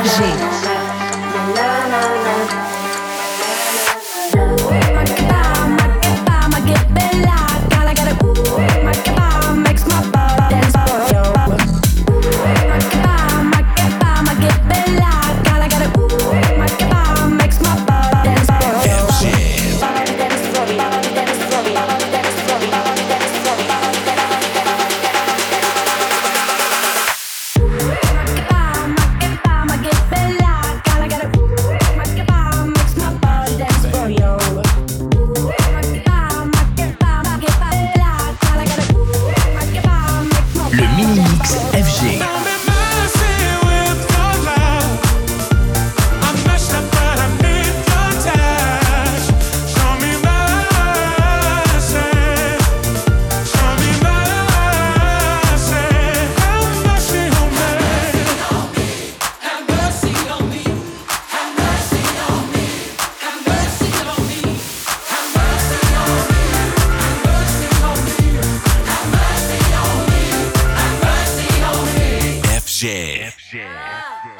energy. FG. FG.